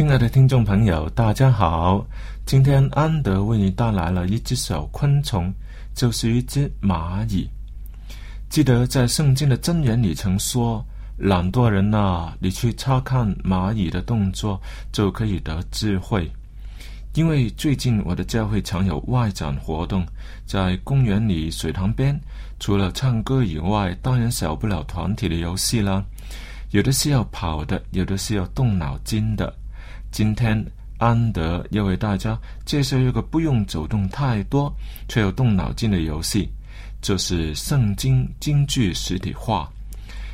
亲爱的听众朋友，大家好！今天安德为你带来了一只小昆虫，就是一只蚂蚁。记得在圣经的箴言里曾说：“懒惰人呐，你去查看蚂蚁的动作，就可以得智慧。”因为最近我的教会常有外展活动，在公园里、水塘边，除了唱歌以外，当然少不了团体的游戏啦。有的是要跑的，有的是要动脑筋的。今天安德要为大家介绍一个不用走动太多却又动脑筋的游戏，就是圣经京剧实体化，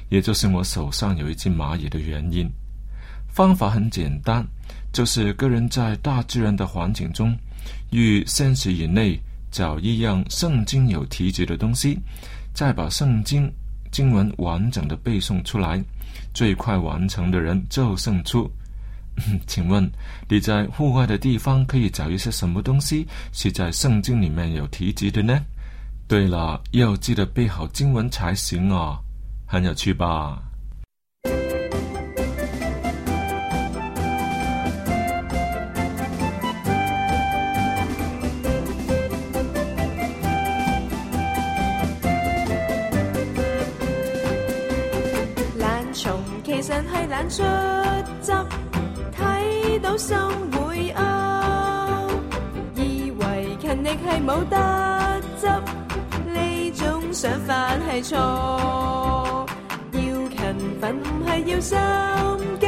也就是我手上有一只蚂蚁的原因。方法很简单，就是个人在大自然的环境中，于三十以内找一样圣经有提及的东西，再把圣经经文完整的背诵出来，最快完成的人就胜出。请问你在户外的地方可以找一些什么东西是在圣经里面有提及的呢？对了，要记得背好经文才行哦，很有趣吧？心会拗，以为勤力系冇得执，呢种想法系错。要勤奋唔系要心急，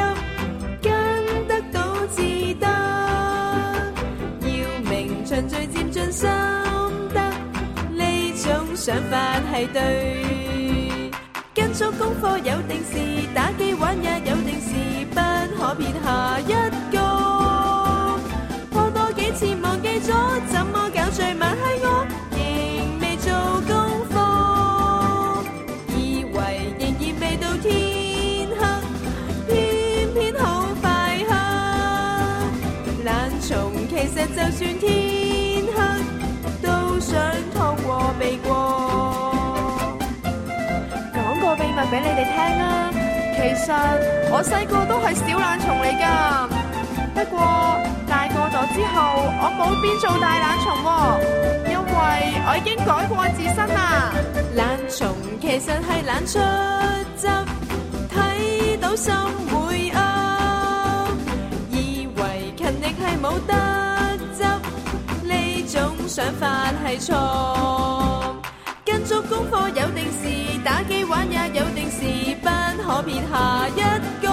跟得到至得。要明循序渐进心得，呢种想法系对。跟足功课有定时，打机玩也有定时，不可撇下一。咗怎么搞最晚系我，仍未做功课，以为仍然未到天黑，偏偏好快黑。懒虫其实就算天黑，都想拖过避过。讲个秘密俾你哋听啦，其实我细个都系小懒虫嚟噶。不过大个咗之后，我冇变做大懒虫，因为我已经改过自身啦。懒虫其实系懒出汁，睇到心会噏，以为勤力系冇得执，呢种想法系错。跟足功课有定时，打机玩也有定时，不可撇下一个。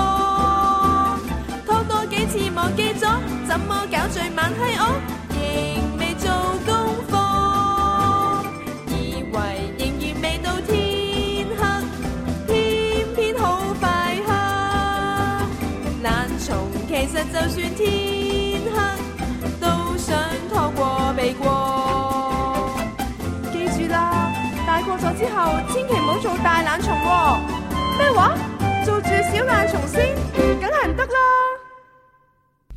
拖多几次忘记，怎么搞最慢系我，仍未做功课，以为仍然未到天黑，偏偏好快黑。懒虫其实就算天黑，都想拖过避过。记住啦，大过咗之后，千祈唔好做大懒虫。咩话？做住小懒虫先，梗系唔得啦。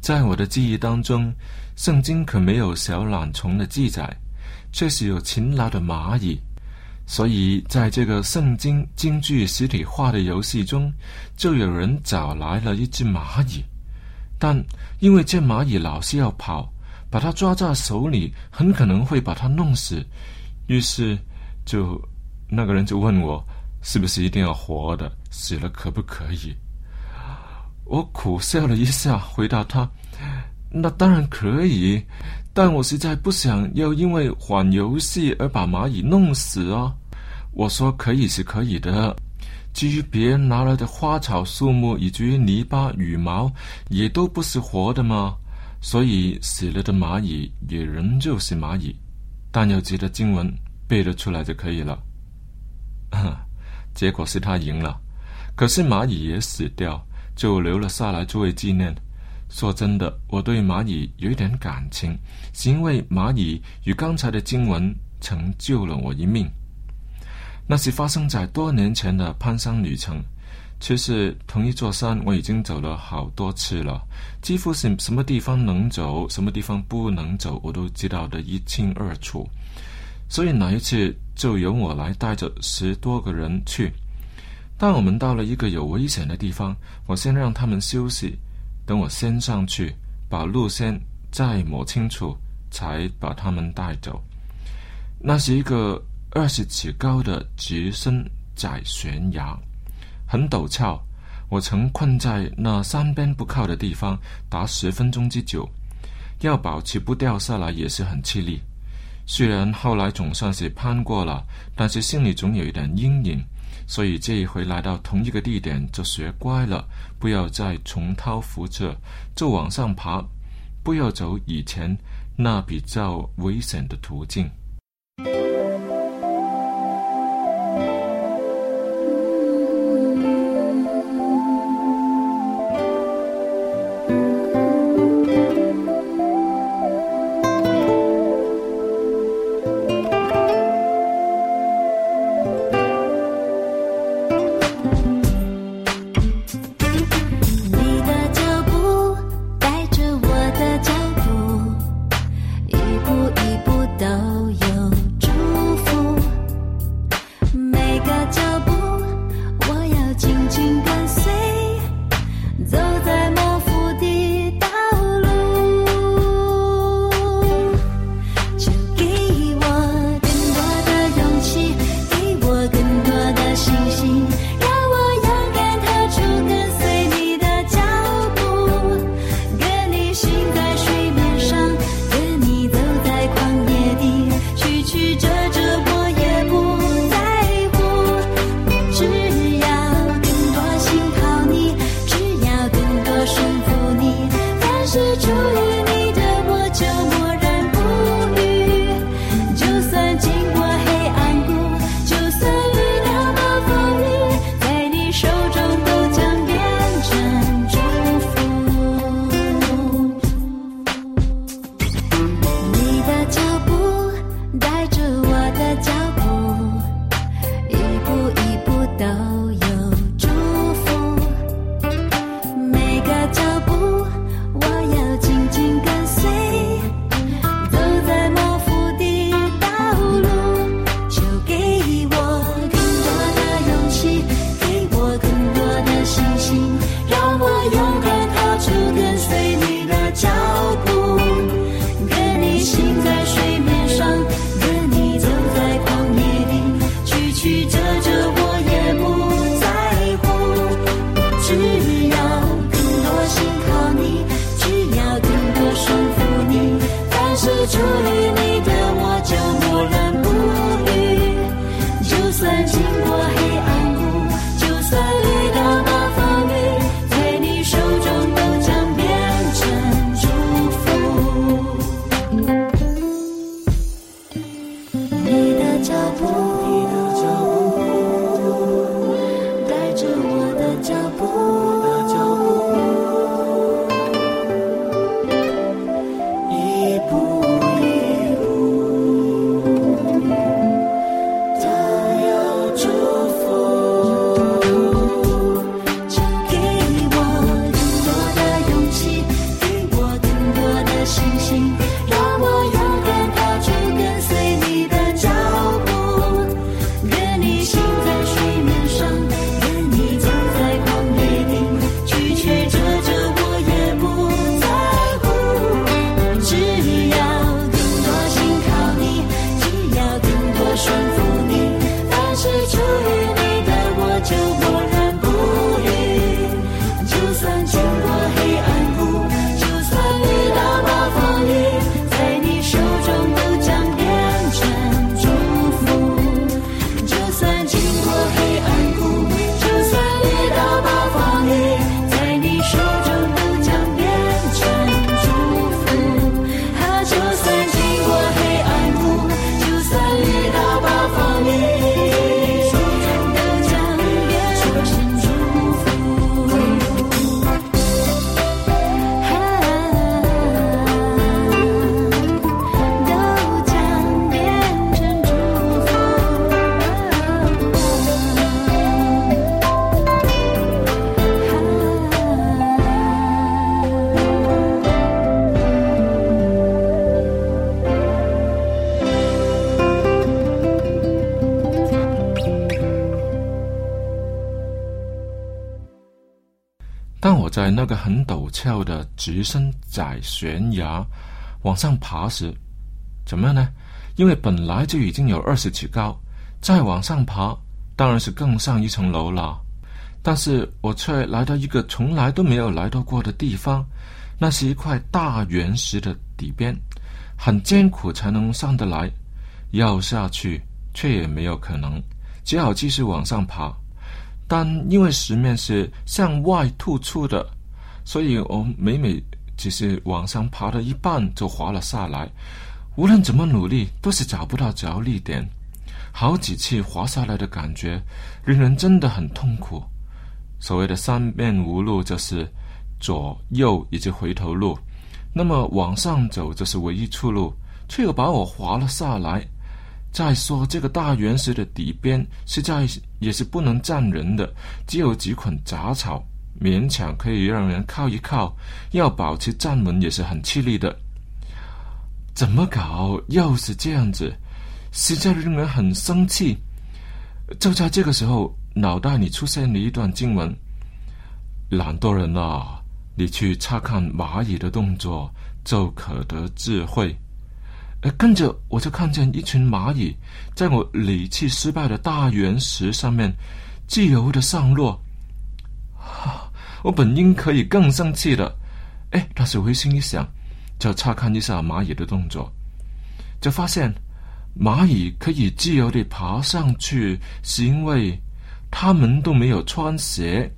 在我的记忆当中，圣经可没有小懒虫的记载，却是有勤劳的蚂蚁。所以，在这个圣经京剧实体化的游戏中，就有人找来了一只蚂蚁，但因为这蚂蚁老是要跑，把它抓在手里，很可能会把它弄死。于是就那个人就问我，是不是一定要活的？死了可不可以？我苦笑了一下，回答他：那当然可以。但我实在不想要因为玩游戏而把蚂蚁弄死啊！我说可以是可以的，至于别人拿来的花草树木以及泥巴羽毛，也都不是活的嘛。所以死了的蚂蚁也仍旧是蚂蚁，但要记得经文背得出来就可以了。结果是他赢了，可是蚂蚁也死掉，就留了下来作为纪念。说真的，我对蚂蚁有一点感情，是因为蚂蚁与刚才的经文曾救了我一命。那是发生在多年前的攀山旅程，其實同一座山我已经走了好多次了，几乎是什么地方能走，什么地方不能走，我都知道的一清二楚。所以那一次就由我来带着十多个人去。当我们到了一个有危险的地方，我先让他们休息。等我先上去，把路线再摸清楚，才把他们带走。那是一个二十尺高的直升窄悬崖，很陡峭。我曾困在那三边不靠的地方达十分钟之久，要保持不掉下来也是很吃力。虽然后来总算是攀过了，但是心里总有一点阴影。所以这一回来到同一个地点就学乖了，不要再重蹈覆辙，就往上爬，不要走以前那比较危险的途径。的直升窄悬崖往上爬时，怎么样呢？因为本来就已经有二十尺高，再往上爬，当然是更上一层楼了。但是我却来到一个从来都没有来到过的地方，那是一块大原石的底边，很艰苦才能上得来，要下去却也没有可能，只好继续往上爬。但因为石面是向外突出的，所以我每每只是往上爬到一半就滑了下来。无论怎么努力，都是找不到着力点。好几次滑下来的感觉，令人真的很痛苦。所谓的三面无路，就是左右以及回头路。那么往上走就是唯一出路，却又把我滑了下来。再说，这个大原石的底边实在也是不能站人的，只有几捆杂草，勉强可以让人靠一靠，要保持站稳也是很吃力的。怎么搞？又是这样子，实在令人很生气。就在这个时候，脑袋里出现了一段经文：“懒惰人啊，你去查看蚂蚁的动作，就可得智慧。”呃，跟着我就看见一群蚂蚁在我理气失败的大原石上面自由的上落。啊，我本应可以更生气的，哎，但是我心一想，就查看一下蚂蚁的动作，就发现蚂蚁可以自由地爬上去，是因为它们都没有穿鞋。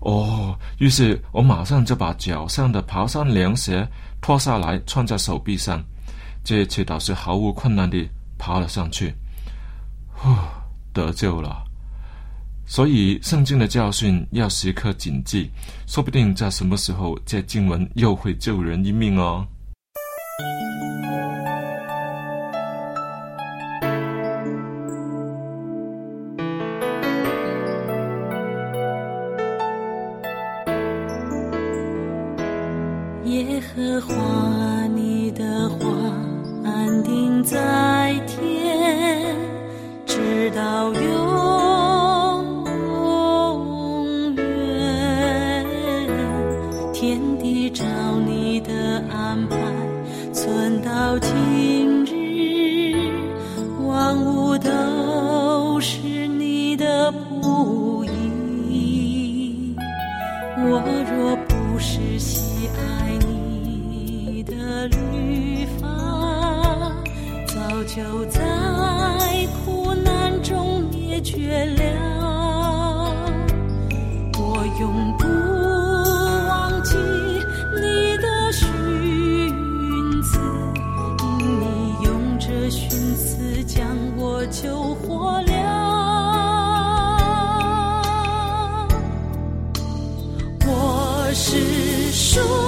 哦，于是我马上就把脚上的爬山凉鞋脱下来，穿在手臂上。这一次倒是毫无困难地爬了上去，呼，得救了。所以圣经的教训要时刻谨记，说不定在什么时候，这经文又会救人一命哦。我若不是喜爱你的律法，早就在苦难中灭绝了。我永不忘记你的寻词，因你用这寻词将我救活了。sure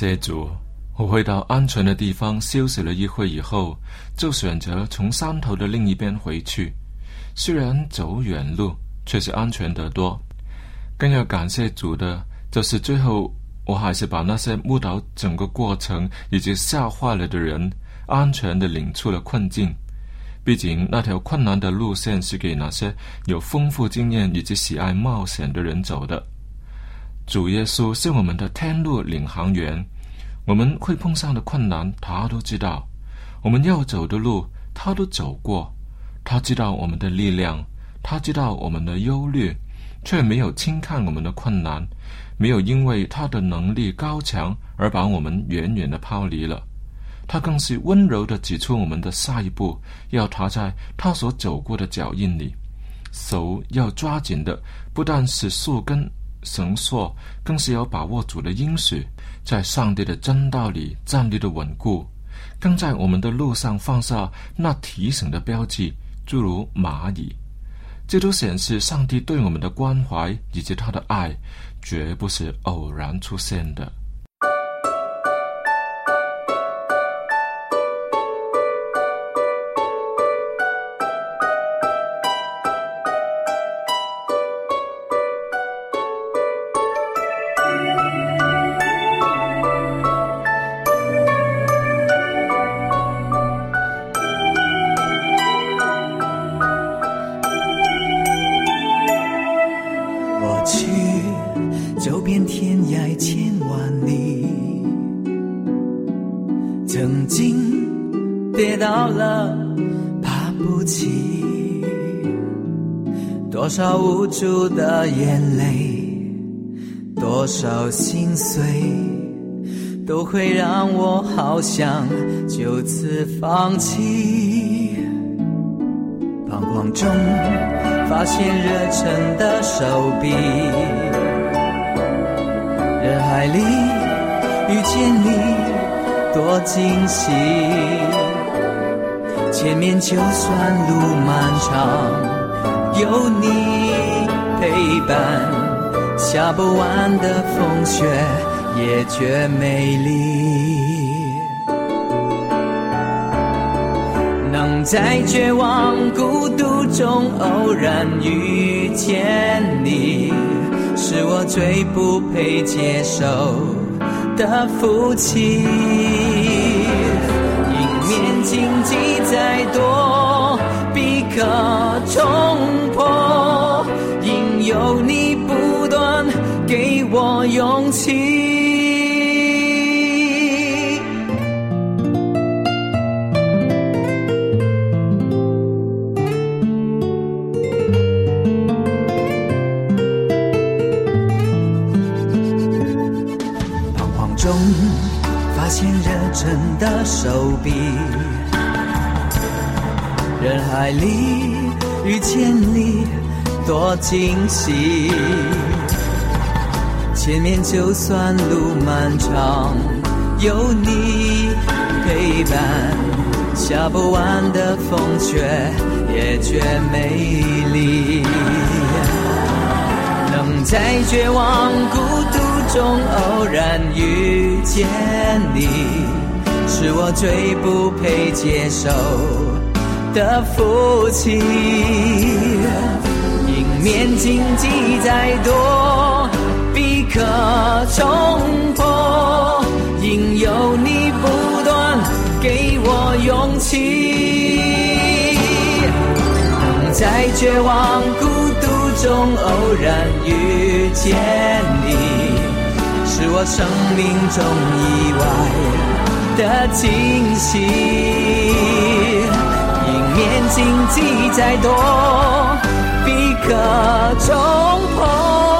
谢主，我回到安全的地方休息了一会以后，就选择从山头的另一边回去。虽然走远路，却是安全得多。更要感谢主的，就是最后我还是把那些误导整个过程以及吓坏了的人，安全的领出了困境。毕竟那条困难的路线是给那些有丰富经验以及喜爱冒险的人走的。主耶稣是我们的天路领航员，我们会碰上的困难，他都知道；我们要走的路，他都走过。他知道我们的力量，他知道我们的忧虑，却没有轻看我们的困难，没有因为他的能力高强而把我们远远的抛离了。他更是温柔的指出我们的下一步，要踏在他所走过的脚印里，手要抓紧的，不但是树根。绳索更是要把握主的应许，在上帝的真道里站立的稳固，更在我们的路上放下那提醒的标记，诸如蚂蚁。这都显示上帝对我们的关怀以及他的爱，绝不是偶然出现的。多少无助的眼泪，多少心碎，都会让我好想就此放弃。彷徨中发现热忱的手臂，人海里遇见你，多惊喜。前面就算路漫长，有你陪伴，下不完的风雪也觉美丽。能在绝望孤独中偶然遇见你，是我最不配接受的福气。迎面荆棘再多，的冲破，因有你不断给我勇气。彷徨中发现热忱的手臂，人海里遇见你，多惊喜。前面就算路漫长，有你陪伴，下不完的风雪也觉美丽。能在绝望孤独中偶然遇见你，是我最不配接受的福气。迎面荆棘再多，必可冲破，因有你不断给我勇气。在绝望孤独中偶然遇见你，是我生命中意外的惊喜。迎面荆棘再多，必可冲破。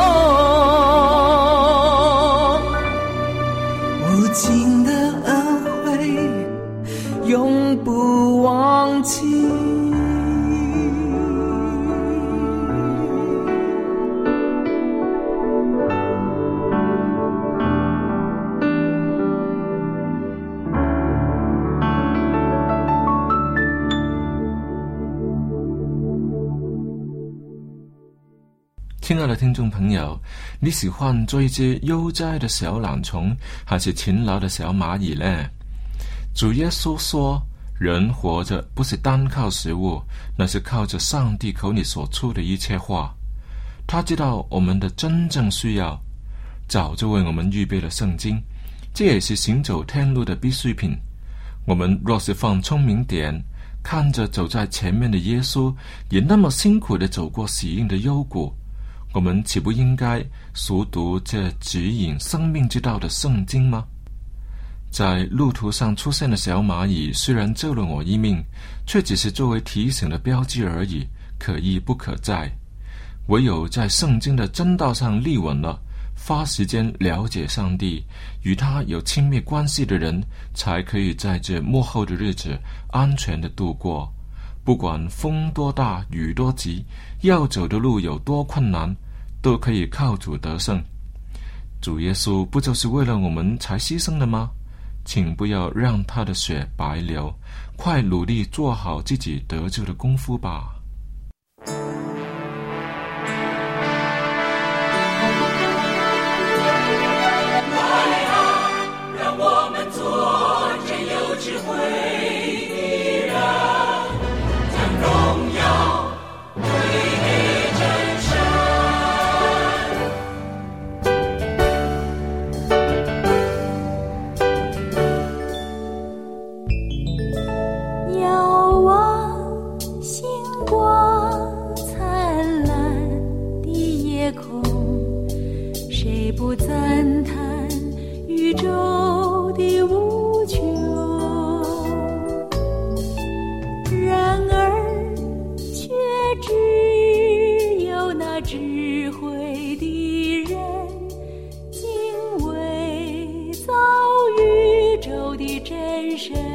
听众朋友，你喜欢做一只悠哉的小懒虫，还是勤劳的小蚂蚁呢？主耶稣说：“人活着不是单靠食物，那是靠着上帝口里所出的一切话。”他知道我们的真正需要，早就为我们预备了圣经，这也是行走天路的必需品。我们若是放聪明点，看着走在前面的耶稣，也那么辛苦的走过喜荫的幽谷。我们岂不应该熟读这指引生命之道的圣经吗？在路途上出现的小蚂蚁，虽然救了我一命，却只是作为提醒的标记而已，可遇不可在。唯有在圣经的真道上立稳了，花时间了解上帝，与他有亲密关系的人，才可以在这幕后的日子安全的度过。不管风多大，雨多急，要走的路有多困难，都可以靠主得胜。主耶稣不就是为了我们才牺牲的吗？请不要让他的血白流，快努力做好自己得救的功夫吧。真身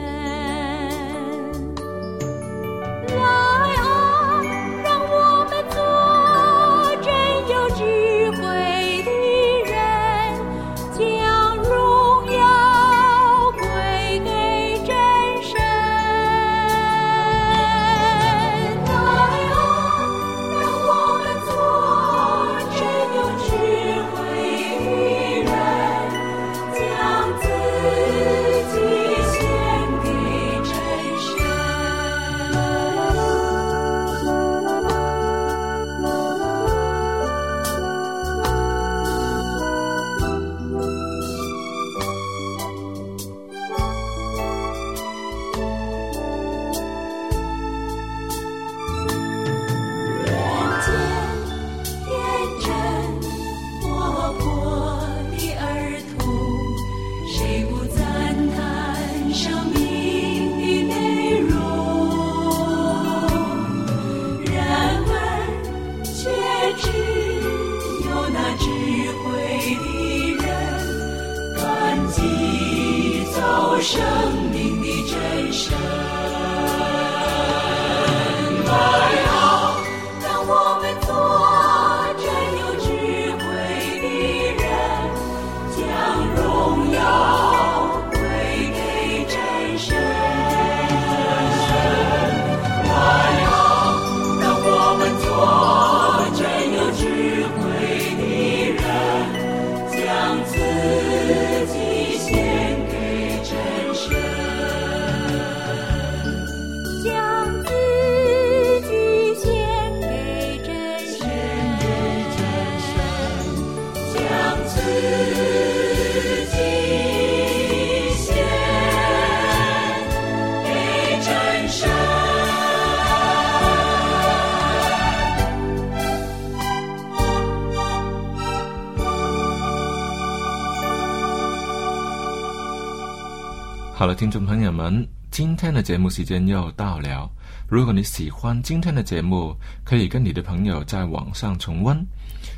好了，听众朋友们，今天的节目时间又到了。如果你喜欢今天的节目，可以跟你的朋友在网上重温。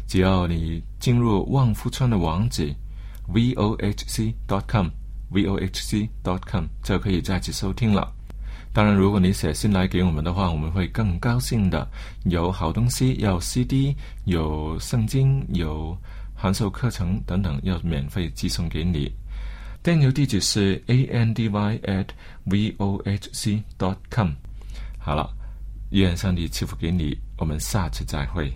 只要你进入旺福村的网址 vohc.com，vohc.com 就可以再次收听了。当然，如果你写信来给我们的话，我们会更高兴的。有好东西，有 CD，有圣经，有函授课程等等，要免费寄送给你。电邮地址是 a n d y at v o h c dot com。好了，愿上帝赐福给你，我们下次再会。